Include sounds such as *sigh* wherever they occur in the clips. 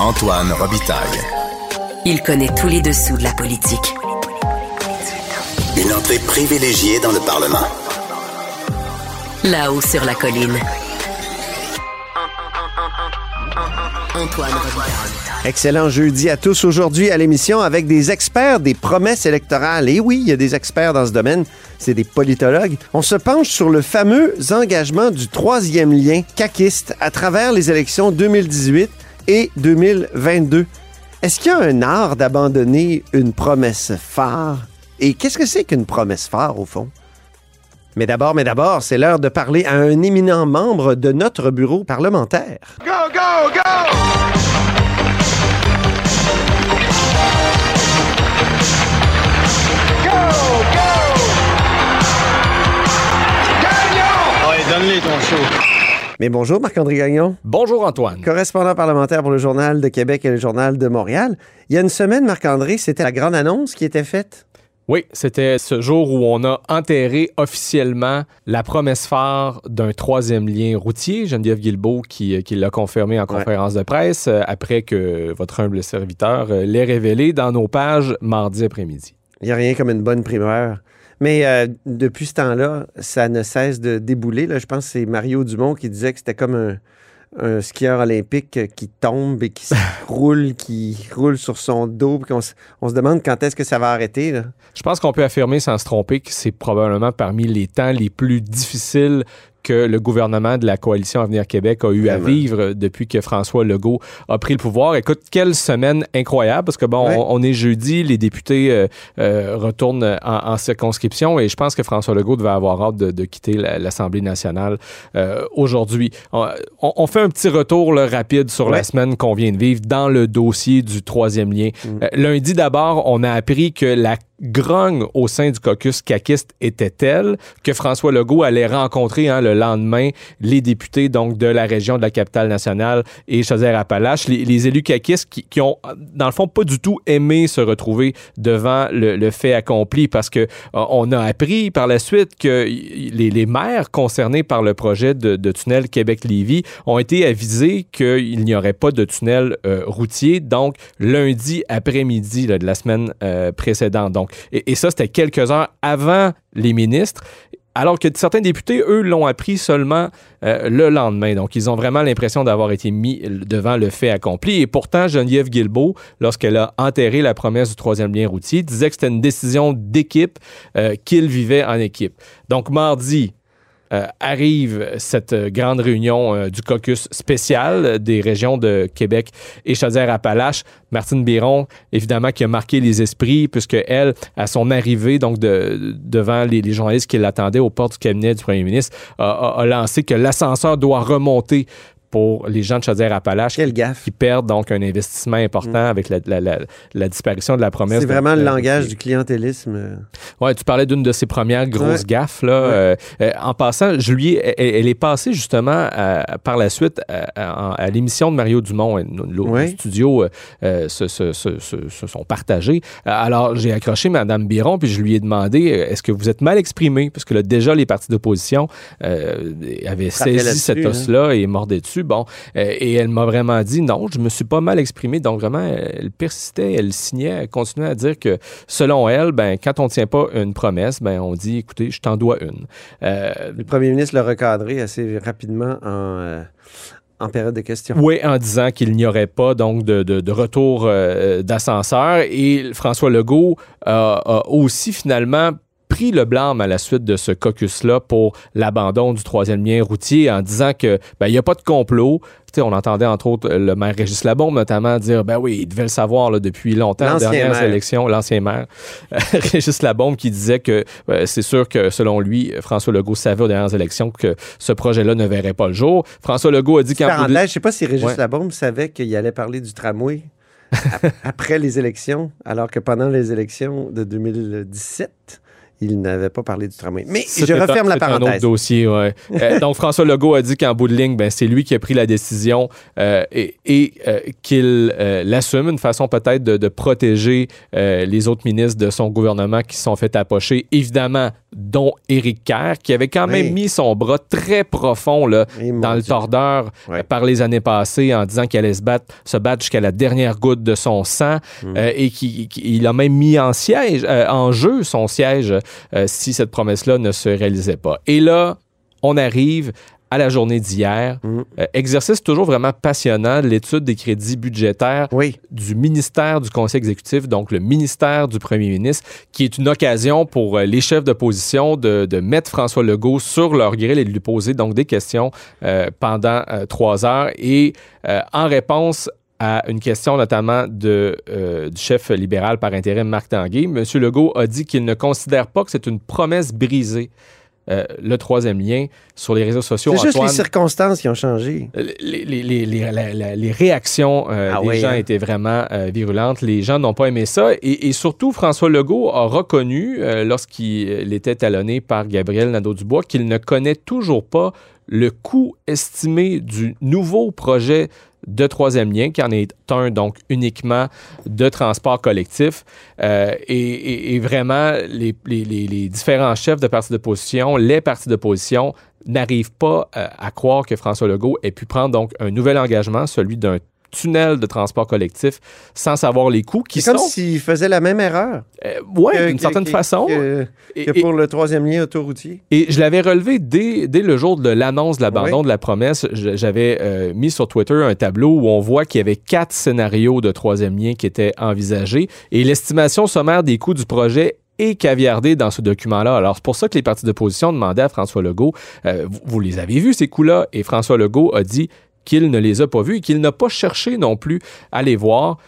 Antoine Robitaille. Il connaît tous les dessous de la politique. Une entrée privilégiée dans le Parlement. Là-haut sur la colline. Antoine Robitaille. Excellent jeudi à tous aujourd'hui à l'émission avec des experts des promesses électorales. Et oui, il y a des experts dans ce domaine, c'est des politologues. On se penche sur le fameux engagement du troisième lien caquiste à travers les élections 2018 et 2022. Est-ce qu'il y a un art d'abandonner une promesse phare? Et qu'est-ce que c'est qu'une promesse phare au fond? Mais d'abord, mais d'abord, c'est l'heure de parler à un éminent membre de notre bureau parlementaire. Go, go, go! Go, go! Gagnon! Ouais, donne-les ton show. Mais bonjour Marc-André Gagnon, Bonjour Antoine. correspondant parlementaire pour le Journal de Québec et le Journal de Montréal. Il y a une semaine, Marc-André, c'était la grande annonce qui était faite. Oui, c'était ce jour où on a enterré officiellement la promesse phare d'un troisième lien routier. Geneviève Guilbeault qui, qui l'a confirmé en conférence de presse euh, après que votre humble serviteur euh, l'ait révélé dans nos pages mardi après-midi. Il n'y a rien comme une bonne primeur. Mais euh, depuis ce temps-là, ça ne cesse de débouler. Là, je pense que c'est Mario Dumont qui disait que c'était comme un, un skieur olympique qui tombe et qui se *laughs* roule, qui roule sur son dos. puis qu'on se- on se demande quand est-ce que ça va arrêter. là. Je pense qu'on peut affirmer sans se tromper que c'est probablement parmi les temps les plus difficiles que le gouvernement de la coalition Avenir Québec a eu à Vraiment. vivre depuis que François Legault a pris le pouvoir. Écoute, quelle semaine incroyable parce que bon, Ouais. on, on est jeudi, les députés euh, euh, retournent en, en circonscription et je pense que François Legault devait avoir hâte de, de quitter la- l'Assemblée nationale euh, aujourd'hui. On, fait un petit retour là, rapide sur Ouais. la semaine qu'on vient de vivre dans le dossier du troisième lien. Mm. Lundi d'abord, on a appris que la grogne au sein du caucus caquiste était telle que François Legault allait rencontrer hein, le lendemain les députés donc de la région de la capitale nationale et Chaudière-Appalaches, les, les élus caquistes qui, qui ont dans le fond pas du tout aimé se retrouver devant le, fait accompli parce que euh, on a appris par la suite que les, maires concernés par le projet de, tunnel Québec-Lévis ont été avisés qu'il n'y aurait pas de tunnel euh, routier donc lundi après-midi de la semaine euh, précédente. Et, ça, c'était quelques heures avant les ministres. Alors que certains députés, eux, l'ont appris seulement euh, le lendemain. Donc, ils ont vraiment l'impression d'avoir été mis devant le fait accompli. Et pourtant, Geneviève Guilbeault, lorsqu'elle a enterré la promesse du troisième lien routier, disait que c'était une décision d'équipe, euh, qu'il vivait en équipe. Donc, mardi, euh, arrive cette grande réunion euh, du caucus spécial des régions de Québec et Chaudière-Appalaches. Martine Biron, évidemment, qui a marqué les esprits, puisque elle, à son arrivée, donc de, devant les, journalistes qui l'attendaient aux portes du cabinet du premier ministre, a lancé que l'ascenseur doit remonter pour les gens de Chaudière-Appalaches Quel qui, gaffe. qui perdent donc un investissement important avec la, la- la- la disparition de la promesse. C'est de- vraiment le langage du clientélisme. Ouais, tu parlais d'une de ses premières grosses Ouais. gaffes. Là. Ouais. Euh, euh, en passant, je lui ai- elle, elle est passée justement à- par la suite à, à- à l'émission de Mario Dumont. Nos Ouais. studios euh, euh, se, se- se- se- se sont partagés. Alors, j'ai accroché Mme Biron, puis je lui ai demandé est-ce que vous êtes mal exprimé? Parce que là, déjà, les partis d'opposition avaient saisi cet hein. os-là et mordaient dessus. Bon, euh, et elle m'a vraiment dit non, je me suis pas mal exprimé. Donc, vraiment, elle persistait, elle signait, elle continuait à dire que selon elle, ben, quand on ne tient pas une promesse, ben, on dit écoutez, je t'en dois une. Euh, Le premier ministre l'a recadré assez rapidement en, euh, en période de questions. Oui, en disant qu'il n'y aurait pas donc de, de- de retour euh, d'ascenseur. Et François Legault a aussi finalement pris le blâme à la suite de ce caucus-là pour l'abandon du troisième lien routier en disant que ben, il n'y a pas de complot. On entendait entre autres le maire Régis Labombe notamment dire ben oui, il devait le savoir là, depuis longtemps, L'ancien dernières maire. élections, l'ancien maire euh, *laughs* Régis Labombe qui disait que euh, c'est sûr que selon lui, François Legault savait aux dernières élections que ce projet-là ne verrait pas le jour. François Legault a dit qu'en Parenthèse, je ne sais pas si Régis Ouais. Labombe savait qu'il allait parler du tramway ap- *laughs* après les élections, alors que pendant les élections de 2017, il n'avait pas parlé du tramway. Mais je un- referme la c'est un autre parenthèse. dossier, ouais. Euh, *laughs* donc, François Legault a dit qu'en bout de ligne, ben, c'est lui qui a pris la décision euh, et, et, euh, qu'il l'assume, une façon peut-être de, de protéger les autres ministres de son gouvernement qui se sont fait approcher, évidemment, dont Éric Kerr, qui avait quand même mis son bras très profond là, dans le Dieu. tordeur Ouais. par les années passées en disant qu'il allait se battre, se battre jusqu'à la dernière goutte de son sang Hmm. et qu'il a même mis en siège, en jeu son siège si cette promesse-là ne se réalisait pas. Et là, on arrive à la journée d'hier. Mm. Euh, exercice toujours vraiment passionnant, l'étude des crédits budgétaires Oui, du ministère du Conseil exécutif, donc le ministère du Premier ministre, qui est une occasion pour euh, les chefs d'opposition de, de mettre François Legault sur leur grille et de lui poser donc des questions euh, pendant euh, trois heures. Et euh, en réponse à une question notamment de, euh, du chef libéral par intérim Marc Tanguay, M. Legault a dit qu'il ne considère pas que c'est une promesse brisée. euh, le troisième lien sur les réseaux sociaux. c'est juste les circonstances qui ont changé. Les, les- les- les- les réactions euh, Ah des oui, gens hein? étaient vraiment euh, virulentes. Les gens n'ont pas aimé ça. Et, et surtout, François Legault a reconnu, euh, lorsqu'il euh, était talonné par Gabriel Nadeau-Dubois, qu'il ne connaît toujours pas le coût estimé du nouveau projet de troisième lien, qui en est un donc uniquement de transport collectif. Euh, et, vraiment, les différents chefs de partis d'opposition, les partis d'opposition n'arrivent pas euh, à croire que François Legault ait pu prendre donc un nouvel engagement, celui d'un tunnel de transport collectif, sans savoir les coûts qui C'est comme sont... s'il faisait la même erreur. Euh, que- d'une certaine que- façon. Que, Et- que et- pour le troisième lien autoroutier. et je l'avais relevé dès, dès le jour de l'annonce de l'abandon de la promesse. J'avais euh, mis sur Twitter un tableau où on voit qu'il y avait quatre scénarios de troisième lien qui étaient envisagés et l'estimation sommaire des coûts du projet est caviardée dans ce document-là. Alors, c'est pour ça que les partis d'opposition demandaient à François Legault, euh, vous, vous les avez vus, ces coûts-là? Et François Legault a dit qu'il ne les a pas vus et qu'il n'a pas cherché non plus à les voir.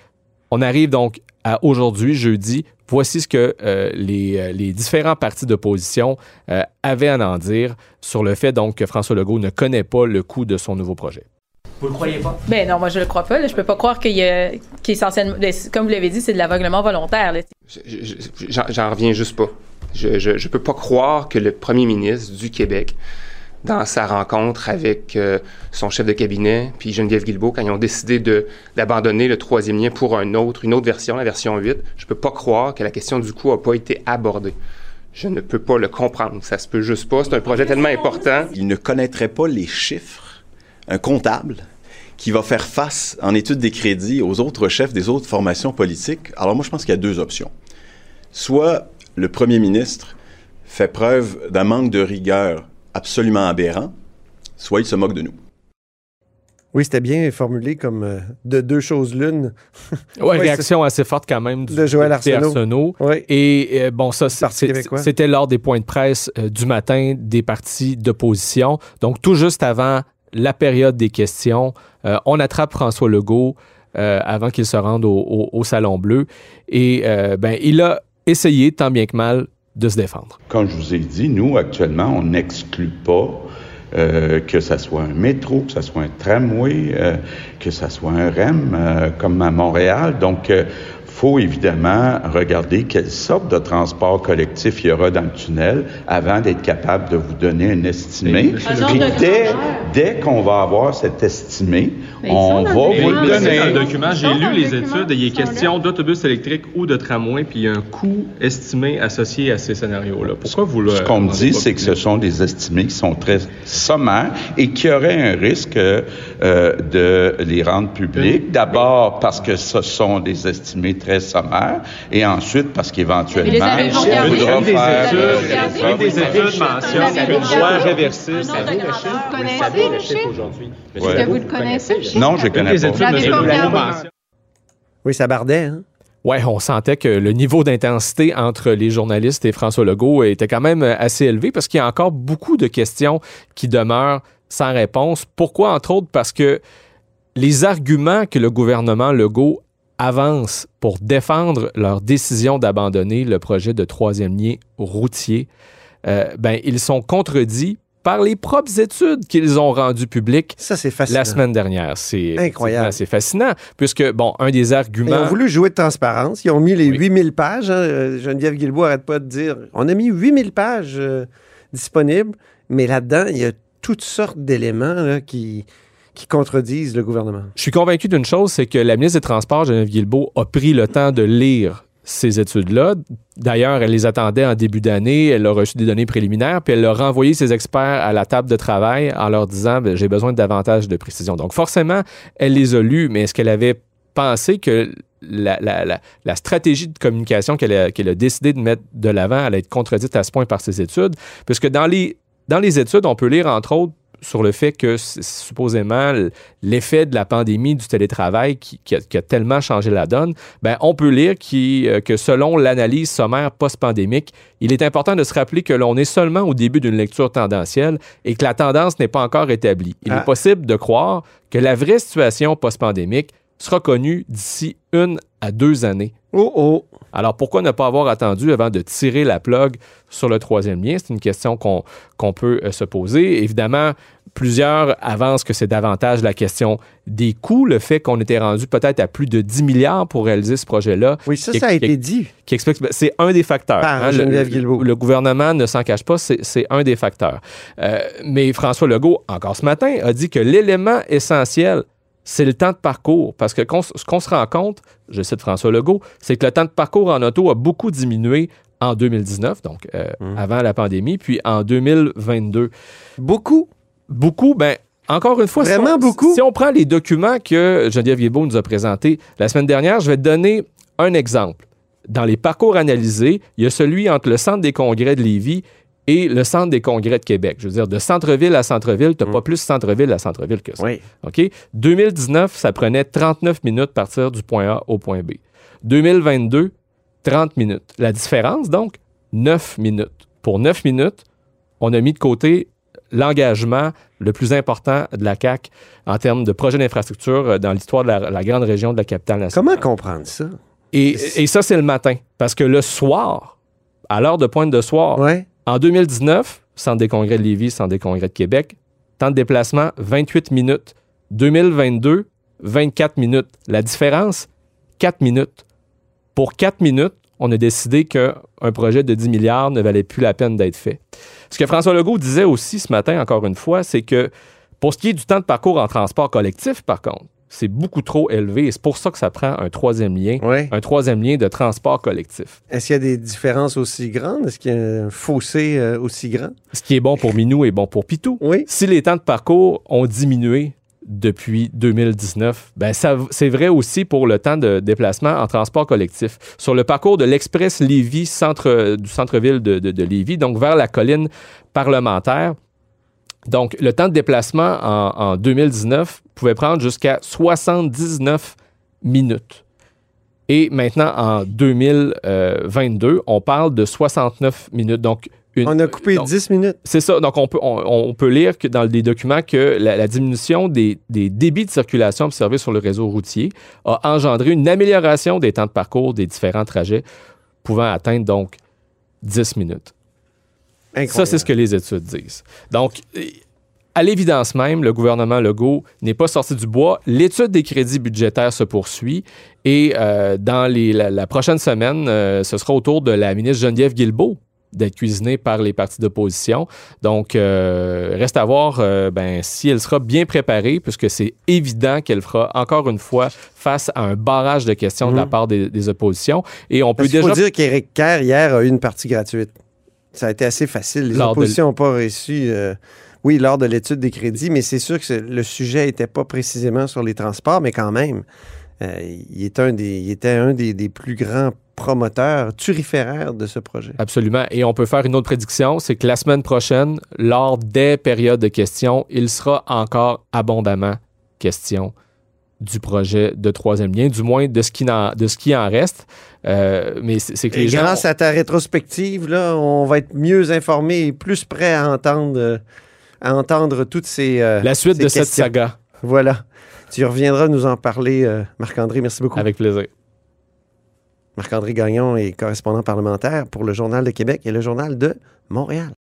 On arrive donc à aujourd'hui, jeudi. Voici ce que euh, les, euh, les différents partis d'opposition euh, avaient à en dire sur le fait donc que François Legault ne connaît pas le coût de son nouveau projet. Vous le croyez pas? Ben non, moi je le crois pas. là. Je peux pas croire qu'il y a, qu'il est essentiellement, ben, c'est- comme vous l'avez dit, c'est de l'aveuglement volontaire. j'en reviens juste pas. Je, je, je peux pas croire que le premier ministre du Québec, dans sa rencontre avec euh, son chef de cabinet, puis Geneviève Guilbeault, quand ils ont décidé d'abandonner le troisième lien pour un autre, une autre version, la version 8, je peux pas croire que la question du coût a pas été abordée. Je ne peux pas le comprendre. Ça se peut juste pas. C'est un projet tellement important. il ne connaîtrait pas les chiffres, un comptable qui va faire face en étude des crédits aux autres chefs des autres formations politiques. Alors moi, je pense qu'il y a deux options. Soit le premier ministre fait preuve d'un manque de rigueur absolument aberrant, soit il se moque de nous. Oui, c'était bien formulé comme euh, de deux choses l'une. *laughs* Ouais, réaction assez forte quand même du De Joël Arsenault. Oui. Et euh, bon, ça, c'était lors des points de presse euh, du matin des partis d'opposition. Donc, tout juste avant la période des questions, euh, on attrape François Legault euh, avant qu'il se rende au, au- au Salon Bleu. Et euh, ben, il a essayé, tant bien que mal, de se défendre. Comme je vous ai dit, nous, actuellement, on n'exclut pas euh, que ça soit un métro, que ça soit un tramway, euh, que ça soit un REM, euh, comme à Montréal. Donc, il faut évidemment regarder quelle sorte de transport collectif il y aura dans le tunnel avant d'être capable de vous donner un estimé. Un genre Puis dès, dès qu'on va avoir cet estimé, Mais ils on va vous le donner. Dans le document, j'ai lu les études et il est question d'autobus électrique ou de tramway, puis il y a un coût estimé associé à ces scénarios-là. Pourquoi vous le. Ce qu'on me dit, c'est que ce sont des estimés qui sont très sommaires et qui auraient un risque euh, de les rendre publics. D'abord parce que ce sont des estimés très sommaires et ensuite parce qu'éventuellement, Une des faire... des études mentionne qu'une loi réversible. Vous connaissez le chiffre? Ouais. Est-ce que vous le connaissez? Non, je Une connais des pas. Oui, ça bardait. Hein? Ouais, on sentait que le niveau d'intensité entre les journalistes et François Legault était quand même assez élevé parce qu'il y a encore beaucoup de questions qui demeurent sans réponse. Pourquoi, entre autres, parce que les arguments que le gouvernement Legault avance pour défendre leur décision d'abandonner le projet de troisième lien routier, euh, ben, ils sont contredits par les propres études qu'ils ont rendues publiques Ça, c'est fascinant. la semaine dernière. C'est Incroyable. C'est fascinant, puisque, bon, un des Ils arguments... ont voulu jouer de transparence. Ils ont mis les 8000 pages. hein. Euh, Geneviève Guilbeault arrête pas de dire on a mis 8000 pages euh, disponibles, mais là-dedans, il y a toutes sortes d'éléments là, qui, qui contredisent le gouvernement? Je suis convaincu d'une chose, c'est que la ministre des Transports, Geneviève Guilbeault, a pris le temps de lire ces études-là. D'ailleurs, elle les attendait en début d'année, elle a reçu des données préliminaires, puis elle a renvoyé ses experts à la table de travail en leur disant Ben, j'ai besoin de davantage de précision. Donc, forcément, elle les a lus, mais est-ce qu'elle avait pensé que la, stratégie de communication qu'elle a, qu'elle a décidé de mettre de l'avant allait être contredite à ce point par ses études? Puisque dans les, dans les études, on peut lire, entre autres, sur le fait que supposément l'effet de la pandémie du télétravail qui, qui a, qui a tellement changé la donne, ben, on peut lire qui, euh, que selon l'analyse sommaire post-pandémique, il est important de se rappeler que l'on est seulement au début d'une lecture tendancielle et que la tendance n'est pas encore établie. Il Ah. est possible de croire que la vraie situation post-pandémique sera connue d'ici une à deux années. Oh oh! Alors pourquoi ne pas avoir attendu avant de tirer la plug sur le troisième lien? C'est une question qu'on peut euh, se poser. Évidemment, plusieurs avancent que c'est davantage la question des coûts, le fait qu'on était rendu peut-être à plus de 10 milliards pour réaliser ce projet-là. Oui, ça, Qui- ça a qui- été dit. qui explique, ben, c'est un des facteurs. Par hein, le- gouvernement ne s'en cache pas, c'est c'est un des facteurs. Euh, mais François Legault, encore ce matin, a dit que l'élément essentiel, c'est le temps de parcours. Parce que ce qu'on se rend compte, je cite François Legault, c'est que le temps de parcours en auto a beaucoup diminué en 2019, donc euh, Mmh. avant la pandémie, puis en 2022. Beaucoup? Beaucoup, ben encore une fois, si Vraiment on- beaucoup? Si on prend les documents que Geneviève Guilbeault nous a présentés la semaine dernière, je vais te donner un exemple. Dans les parcours analysés, il y a celui entre le centre des congrès de Lévis et le centre des congrès de Québec. Je veux dire, de centre-ville à centre-ville, tu n'as pas plus centre-ville à centre-ville que ça. Oui. OK? 2019, ça prenait 39 minutes partir du point A au point B. 2022, 30 minutes. La différence, donc, 9 minutes. Pour 9 minutes, on a mis de côté l'engagement le plus important de la CAQ en termes de projet d'infrastructure euh, dans l'histoire de la, la grande région de la capitale nationale. Comment comprendre ça? Et, et ça, c'est le matin. Parce que le soir, à l'heure de pointe de soir, Ouais. En 2019, Centre des congrès de Lévis, Centre des congrès de Québec, temps de déplacement, 28 minutes. 2022, 24 minutes. La différence, 4 minutes. Pour 4 minutes, on a décidé qu'un projet de 10 milliards ne valait plus la peine d'être fait. Ce que François Legault disait aussi ce matin, encore une fois, c'est que pour ce qui est du temps de parcours en transport collectif, par contre, c'est beaucoup trop élevé et c'est pour ça que ça prend un troisième lien, Ouais. un troisième lien de transport collectif. Est-ce qu'il y a des différences aussi grandes? Est-ce qu'il y a un fossé euh, aussi grand? Ce qui est bon pour Minou est bon pour Pitou. Oui. Si les temps de parcours ont diminué depuis 2019, ben c'est vrai aussi pour le temps de déplacement en transport collectif. Sur le parcours de l'Express Lévis, centre, du centre-ville de, de, de Lévis, donc vers la colline parlementaire, donc le temps de déplacement en, en 2019 pouvait prendre jusqu'à 79 minutes. Et maintenant, en 2022, on parle de 69 minutes. Donc, une- On a coupé donc, 10 minutes. c'est ça. Donc, on peut, on, on peut lire que dans les documents que la, la diminution des, des débits de circulation observés sur le réseau routier a engendré une amélioration des temps de parcours des différents trajets, pouvant atteindre donc 10 minutes. Incroyable. Ça, c'est ce que les études disent. Donc, à l'évidence même, le gouvernement Legault n'est pas sorti du bois. L'étude des crédits budgétaires se poursuit et euh, dans les- la, la prochaine semaine, euh, ce sera au tour de la ministre Geneviève Guilbeault d'être cuisinée par les partis d'opposition. Donc, euh, reste à voir ben, si elle sera bien préparée, puisque c'est évident qu'elle fera encore une fois face à un barrage de questions de la Mhm. part des, des oppositions. Et on peut Parce déjà... faut dire qu'Éric Kerr, hier, a eu une partie gratuite. Ça a été assez facile. Les Lors oppositions n'ont pas reçu, euh, oui, lors de l'étude des crédits, mais c'est sûr que le sujet n'était pas précisément sur les transports, mais quand même, euh, il, est un des, il était un des, des plus grands promoteurs turiféraires de ce projet. Absolument. Et on peut faire une autre prédiction, c'est que la semaine prochaine, lors des périodes de questions, il sera encore abondamment question du projet de troisième lien, du moins de ce qui en, de ce qui en reste. Euh, mais c'est que Et les gens... grâce à ta rétrospective, là, on va être mieux informés et plus prêts à entendre, euh, à entendre toutes ces. euh, La suite ces de cette saga, Voilà. Tu reviendras nous en parler, euh, Marc-André. Merci beaucoup. avec plaisir. Marc-André Gagnon est correspondant parlementaire pour le Journal de Québec et le Journal de Montréal.